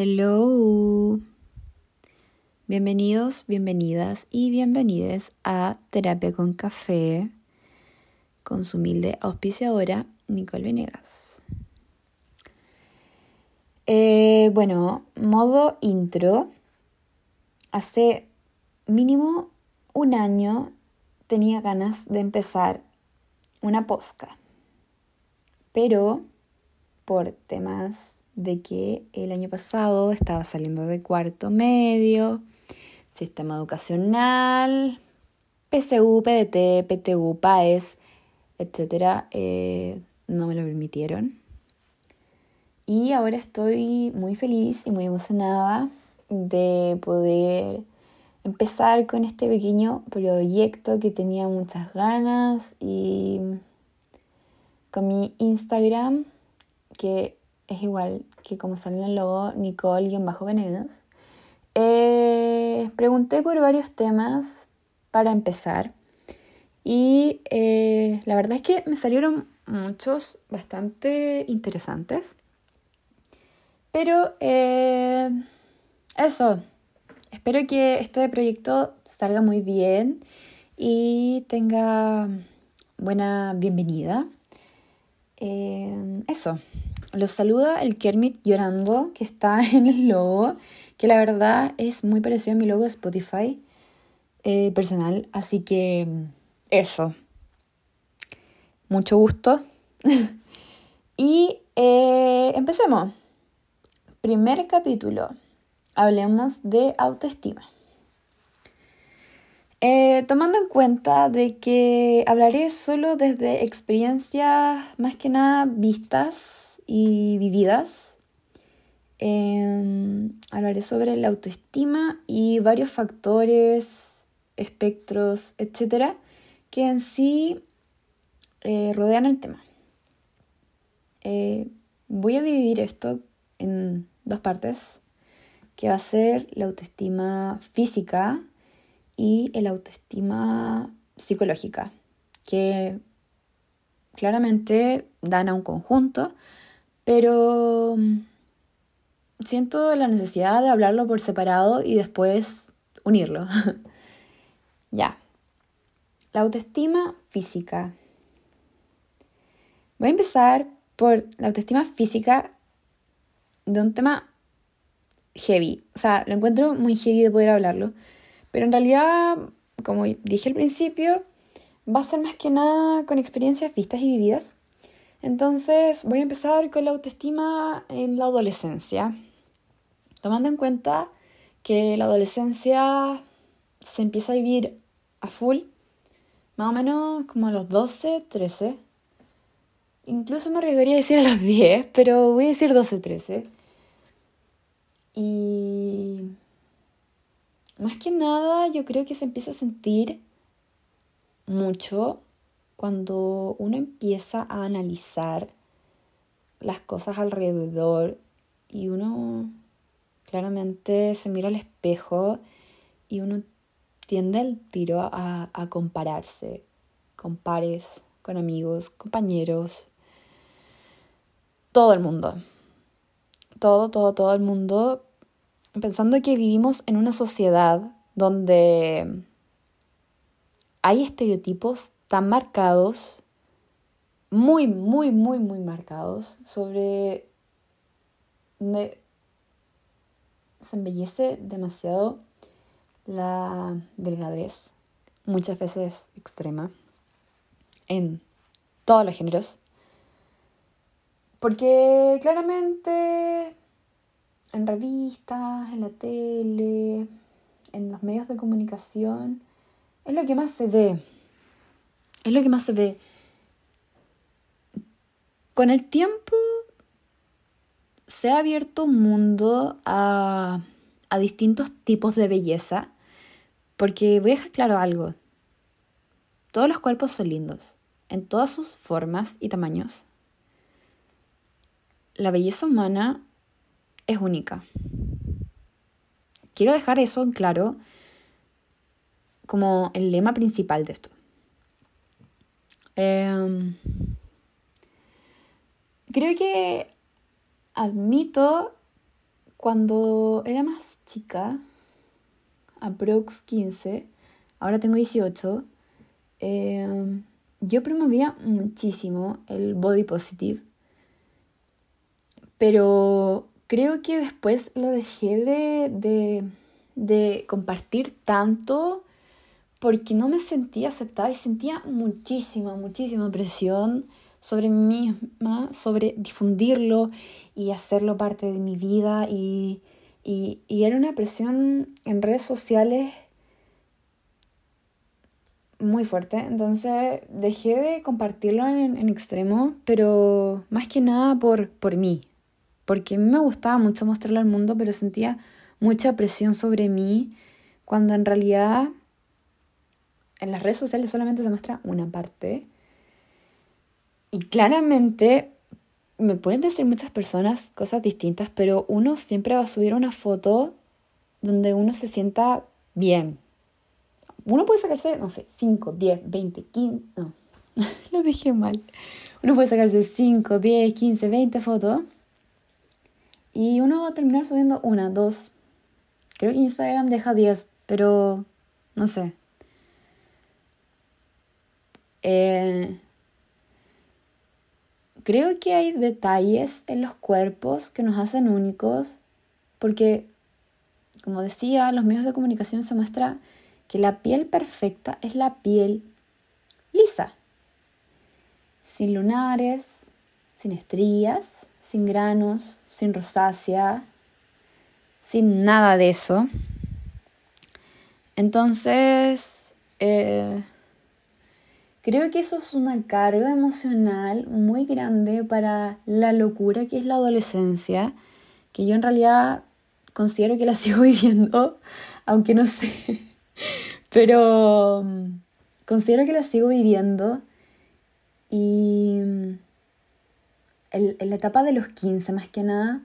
Hello. Bienvenidos, bienvenidas y bienvenides a Terapia con Café con su humilde auspiciadora Nicole Venegas. Eh, bueno, modo intro. Hace mínimo un año tenía ganas de empezar una posca, pero por temas de que el año pasado estaba saliendo de cuarto medio, sistema educacional, PSU, PDT, PTU, PAES, etc. Eh, no me lo permitieron. Y ahora estoy muy feliz y muy emocionada de poder empezar con este pequeño proyecto que tenía muchas ganas y con mi Instagram, que es igual que como sale en el logo, Nicole-Venegas. Eh, pregunté por varios temas para empezar y eh, la verdad es que me salieron muchos bastante interesantes. Pero eh, eso, espero que este proyecto salga muy bien y tenga buena bienvenida. eso, los saluda el Kermit llorando que está en el logo, que la verdad es muy parecido a mi logo de Spotify eh, personal. Así que eso. Mucho gusto. y eh, empecemos. Primer capítulo. Hablemos de autoestima. Eh, tomando en cuenta de que hablaré solo desde experiencias más que nada vistas y vividas. Em, hablaré sobre la autoestima y varios factores, espectros, etcétera, que en sí eh, rodean el tema. Eh, voy a dividir esto en dos partes, que va a ser la autoestima física y el autoestima psicológica, que claramente dan a un conjunto, pero mm, siento la necesidad de hablarlo por separado y después unirlo. ya. La autoestima física. Voy a empezar por la autoestima física de un tema heavy. O sea, lo encuentro muy heavy de poder hablarlo. Pero en realidad, como dije al principio, va a ser más que nada con experiencias vistas y vividas. Entonces voy a empezar con la autoestima en la adolescencia, tomando en cuenta que la adolescencia se empieza a vivir a full, más o menos como a los 12, 13. Incluso me arriesgaría a decir a los 10, pero voy a decir 12, 13. Y más que nada yo creo que se empieza a sentir mucho cuando uno empieza a analizar las cosas alrededor y uno claramente se mira al espejo y uno tiende al tiro a, a compararse con pares, con amigos, compañeros, todo el mundo. Todo, todo, todo el mundo pensando que vivimos en una sociedad donde hay estereotipos tan marcados, muy, muy, muy, muy marcados, sobre donde se embellece demasiado la delgadez, muchas veces extrema, en todos los géneros. Porque claramente en revistas, en la tele, en los medios de comunicación, es lo que más se ve. Es lo que más se ve. Con el tiempo se ha abierto un mundo a, distintos tipos de belleza, porque voy a dejar claro algo. Todos los cuerpos son lindos, en todas sus formas y tamaños. La belleza humana es única. Quiero dejar eso en claro como el lema principal de esto. Em, creo que admito Cuando era más chica, aprox 15, ahora tengo 18, em, yo promovía muchísimo el body positive, pero creo que después lo dejé de, de, de compartir tanto porque no me sentía aceptada y sentía muchísima, muchísima presión sobre mí misma, sobre difundirlo y hacerlo parte de mi vida. Y, y, era una presión en redes sociales muy fuerte, entonces dejé de compartirlo en, en extremo, pero más que nada por, por mí, porque a mí me gustaba mucho mostrarlo al mundo, pero sentía mucha presión sobre mí, cuando en realidad en las redes sociales solamente se muestra una parte. Y claramente me pueden decir muchas personas cosas distintas, pero uno siempre va a subir una foto donde uno se sienta bien. Uno puede sacarse, no sé, 5, 10, 20, 15, no, lo dije mal. Uno puede sacarse 5, 10, 15, 20 fotos y uno va a terminar subiendo una, dos. Creo que Instagram deja 10, pero no sé. Eh, creo que hay detalles en los cuerpos que nos hacen únicos, porque, como decía, los medios de comunicación se muestra que la piel perfecta es la piel lisa, sin lunares, sin estrías, sin granos, sin rosácea, sin nada de eso. Entonces, eh, Creo que eso es una carga emocional muy grande para la locura que es la adolescencia, que yo en realidad considero que la sigo viviendo, aunque no sé, pero mm, considero que la sigo viviendo y mm, en, la etapa de los 15 más que nada,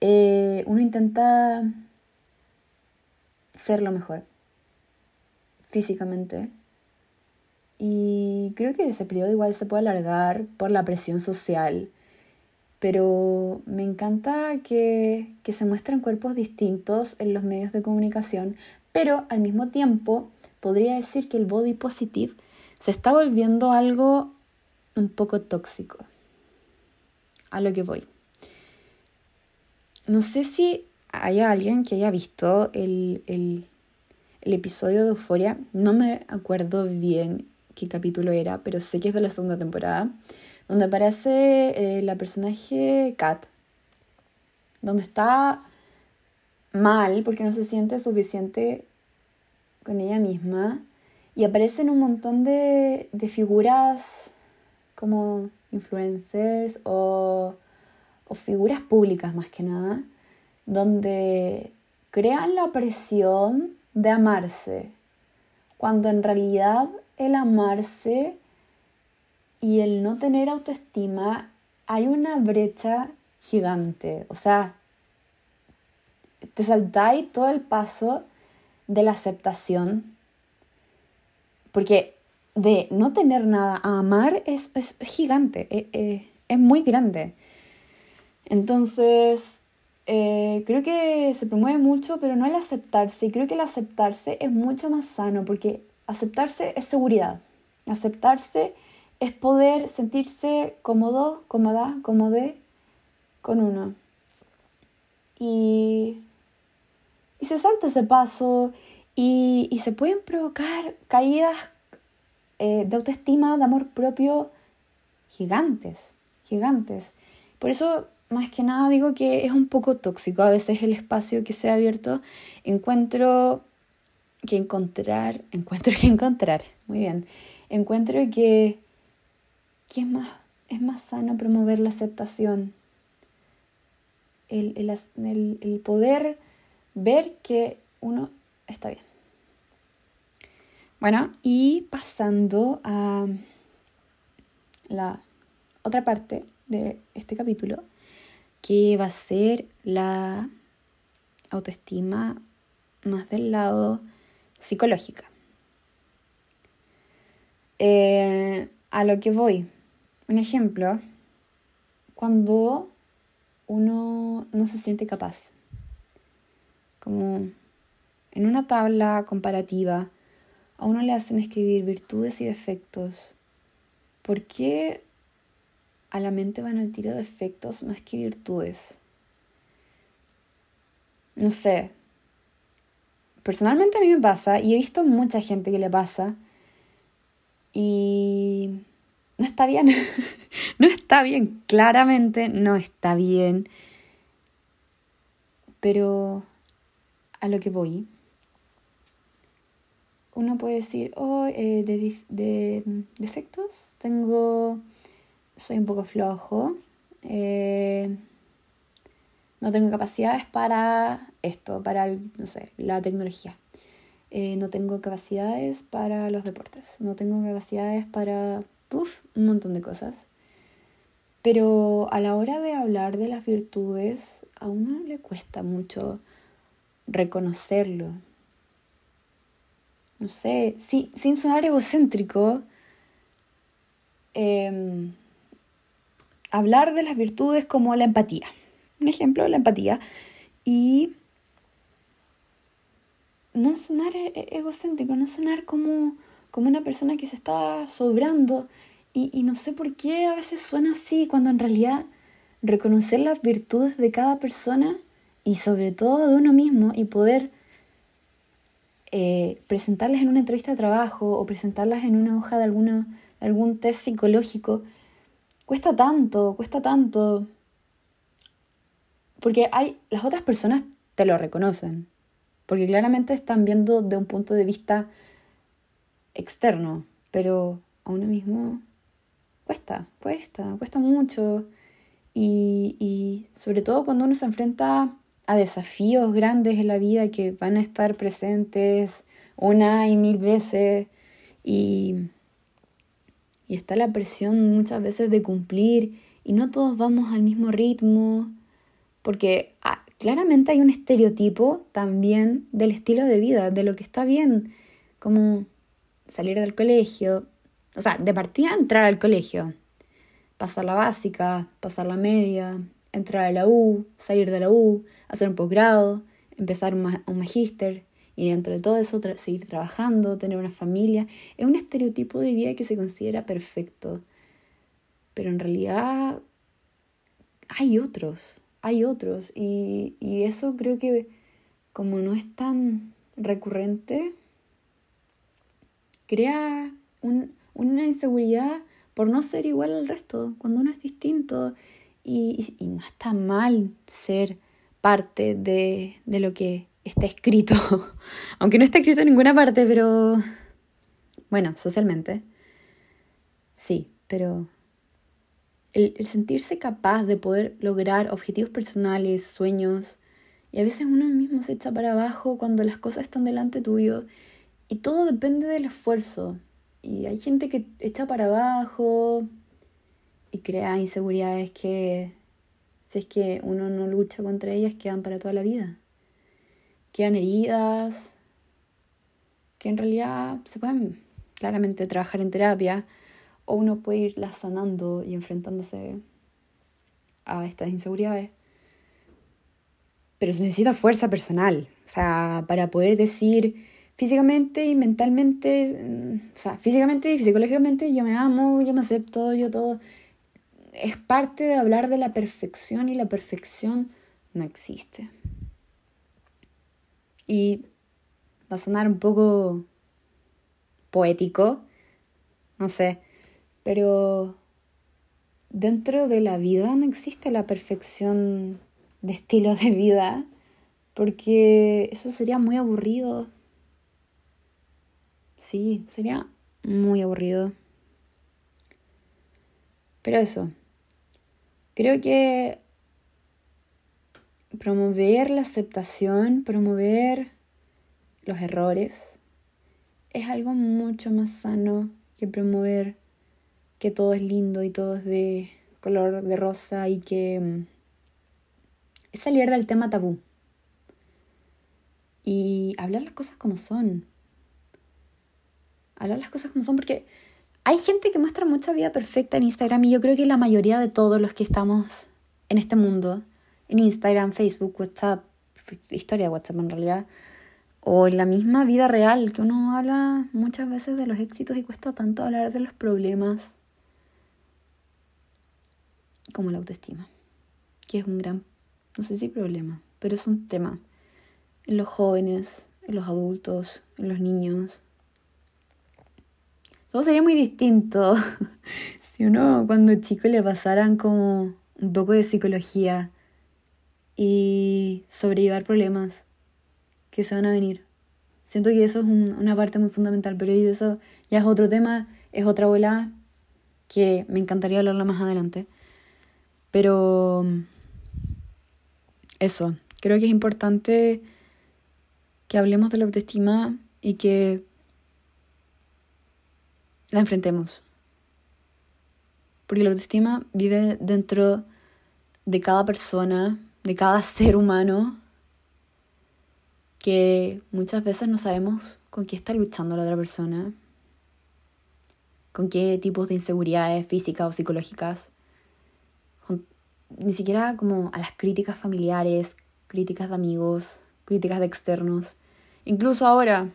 eh, uno intenta ser lo mejor físicamente y creo que ese periodo igual se puede alargar por la presión social. Pero me encanta que, que se muestren cuerpos distintos en los medios de comunicación, pero al mismo tiempo podría decir que el body positive se está volviendo algo un poco tóxico. A lo que voy. No sé si hay alguien que haya visto el, el, el episodio de Euforia. No me acuerdo bien qué capítulo era, pero sé que es de la segunda temporada, donde aparece eh, la personaje Kat, donde está mal porque no se siente suficiente con ella misma y aparecen un montón de, de figuras como influencers o, o figuras públicas más que nada, donde crean la presión de amarse, cuando en realidad el amarse y el no tener autoestima, hay una brecha gigante. O sea, te saltáis todo el paso de la aceptación. Porque de no tener nada a amar es, gigante, es, es, es, muy grande. Entonces, eh, creo que se promueve mucho, pero no el aceptarse. Y creo que el aceptarse es mucho más sano porque aceptarse es seguridad. Aceptarse es poder sentirse cómodo, cómoda, cómode con uno. Y, y se salta ese paso y, y se pueden provocar caídas eh, de autoestima, de amor propio gigantes, gigantes. Por eso, más que nada, digo que es un poco tóxico a veces el espacio que se ha abierto. Encuentro que encontrar, encuentro que encontrar, muy bien, encuentro que, es, más, es más sano promover la aceptación, el, el, el poder ver que uno está bien. Bueno, y pasando a la otra parte de este capítulo, que va a ser la autoestima más del lado psicológica. Eh, a lo que voy, un ejemplo, cuando uno no se siente capaz como en una tabla comparativa, a uno le hacen escribir virtudes y defectos. ¿Por qué a la mente van al tiro de defectos más que virtudes? No sé. Personalmente a mí me pasa y he visto mucha gente que le pasa y no está bien. no está bien, claramente no está bien. Pero a lo que voy, uno puede decir, oh, eh, de, defectos, tengo, soy un poco flojo, eh, no tengo capacidades para esto, para, no sé, la tecnología. Eh, no tengo capacidades para los deportes, no tengo capacidades para, un montón de cosas. Pero a la hora de hablar de las virtudes, a uno le cuesta mucho reconocerlo. No sé, sin sonar egocéntrico, em, hablar de las virtudes como la empatía. Un ejemplo, la empatía. Y no sonar e-, e-, egocéntrico, no sonar como, como una persona que se está sobrando. Y, no sé por qué a veces suena así, cuando en realidad reconocer las virtudes de cada persona y sobre todo de uno mismo y poder eh, presentarlas en una entrevista de trabajo o presentarlas en una hoja de, alguna, algún test psicológico, cuesta tanto, cuesta tanto. Porque hay, las otras personas te lo reconocen, porque claramente están viendo de un punto de vista externo, pero a uno mismo cuesta, cuesta, cuesta mucho. Y, y sobre todo cuando uno se enfrenta a desafíos grandes en la vida que van a estar presentes una y mil veces y, y está la presión muchas veces de cumplir y no todos vamos al mismo ritmo porque ah, claramente hay un estereotipo también del estilo de vida, de lo que está bien, como salir del colegio, o sea, de partida entrar al colegio, pasar la básica, pasar la media, entrar a la U, salir de la U, hacer un posgrado, empezar un, magíster y dentro de todo eso seguir trabajando, tener una familia. Es un estereotipo de vida que se considera perfecto. Pero en realidad hay otros, hay otros. Y, y eso creo que como no es tan recurrente, crea un, una inseguridad por no ser igual al resto, cuando uno es distinto y, no está mal ser parte de, de, lo que está escrito, aunque no está escrito en ninguna parte, pero bueno, socialmente, sí, pero el, sentirse capaz de poder lograr objetivos personales, sueños, y a veces uno mismo se echa para abajo cuando las cosas están delante tuyo y todo depende del esfuerzo, y hay gente que echa para abajo y crea inseguridades que, si es que uno no lucha contra ellas, quedan para toda la vida. Quedan heridas que en realidad se pueden claramente trabajar en terapia o uno puede irlas sanando y enfrentándose a estas inseguridades. Pero se necesita fuerza personal, o sea, para poder decir, físicamente y mentalmente, mm, o sea, físicamente y psicológicamente yo me amo, yo me acepto, yo todo. Es parte de hablar de la perfección y la perfección no existe. Y va a sonar un poco poético, no sé, pero dentro de la vida no existe la perfección de estilo de vida, porque eso sería muy aburrido, Sí, sería muy aburrido. Pero eso, creo que promover la aceptación, promover los errores, es algo mucho más sano que promover que todo es lindo y todo es de color de rosa y que mm, es salir del tema tabú y hablar las cosas como son. Hablar las cosas como son, porque hay gente que muestra mucha vida perfecta en Instagram y yo creo que la mayoría de todos los que estamos en este mundo, en Instagram, Facebook, WhatsApp, historia de WhatsApp en realidad, o en la misma vida real, que uno habla muchas veces de los éxitos y cuesta tanto hablar de los problemas como la autoestima, que es un gran, no sé si problema, pero es un tema en los jóvenes, en los adultos, en los niños. Todo sería muy distinto si uno cuando chico le pasaran como un poco de psicología y sobrellevar problemas que se van a venir. Siento que eso es una parte muy fundamental, pero eso ya es otro tema, es otra bola que me encantaría hablarla más adelante. Pero eso, creo que es importante que hablemos de la autoestima y que la enfrentemos. Porque la autoestima vive dentro de cada persona, de cada ser humano, que muchas veces no sabemos con qué está luchando la otra persona, con qué tipos de inseguridades físicas o psicológicas, ni siquiera como a las críticas familiares, críticas de amigos, críticas de externos. Incluso ahora,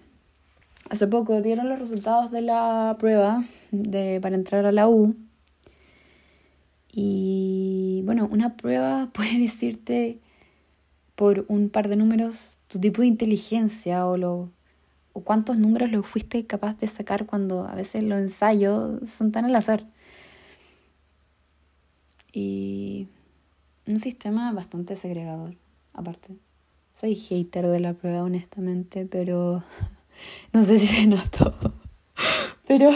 hace poco dieron los resultados de la prueba de, para entrar a la U. Y bueno, una prueba puede decirte por un par de números tu tipo de inteligencia o, lo, o cuántos números lo fuiste capaz de sacar cuando a veces los ensayos son tan al azar. Y un sistema bastante segregador, aparte. Soy hater de la prueba, honestamente, pero no sé si se notó. Pero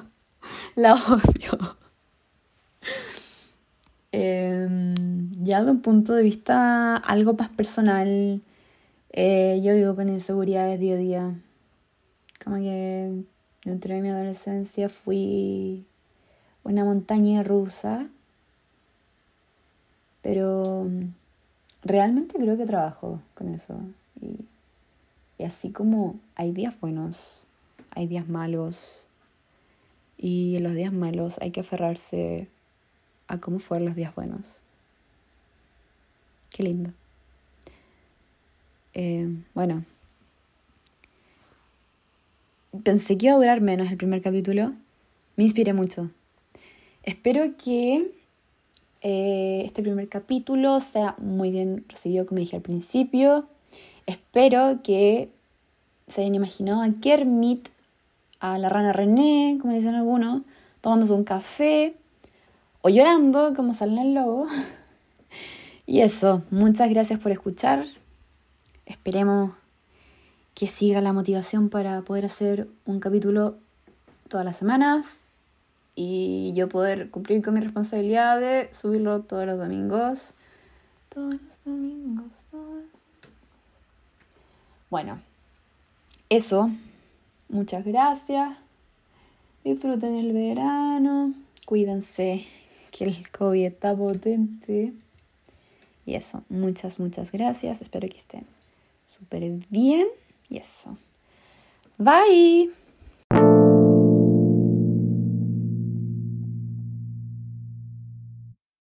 la odio. Em, ya de un punto de vista algo más personal, eh, yo vivo con inseguridades día a día. Como que dentro de mi adolescencia fui una montaña rusa, pero realmente creo que trabajo con eso. Y, así como hay días buenos, hay días malos. Y en los días malos hay que aferrarse a cómo fueron los días buenos. Qué lindo. Eh, bueno, pensé que iba a durar menos el primer capítulo. Me inspiré mucho. Espero que eh, este primer capítulo sea muy bien recibido, como dije al principio. Espero que se hayan imaginado a Kermit, a la rana René, como dicen algunos, tomándose un café o llorando, como sale en el y eso, muchas gracias por escuchar. Esperemos que siga la motivación para poder hacer un capítulo todas las semanas y yo poder cumplir con mi responsabilidad de subirlo todos los domingos. Todos los domingos, todos. Bueno, eso. Muchas gracias. Disfruten el verano. Cuídense que el COVID está potente. Y eso, muchas, muchas gracias. Espero que estén súper bien. Y eso. Bye.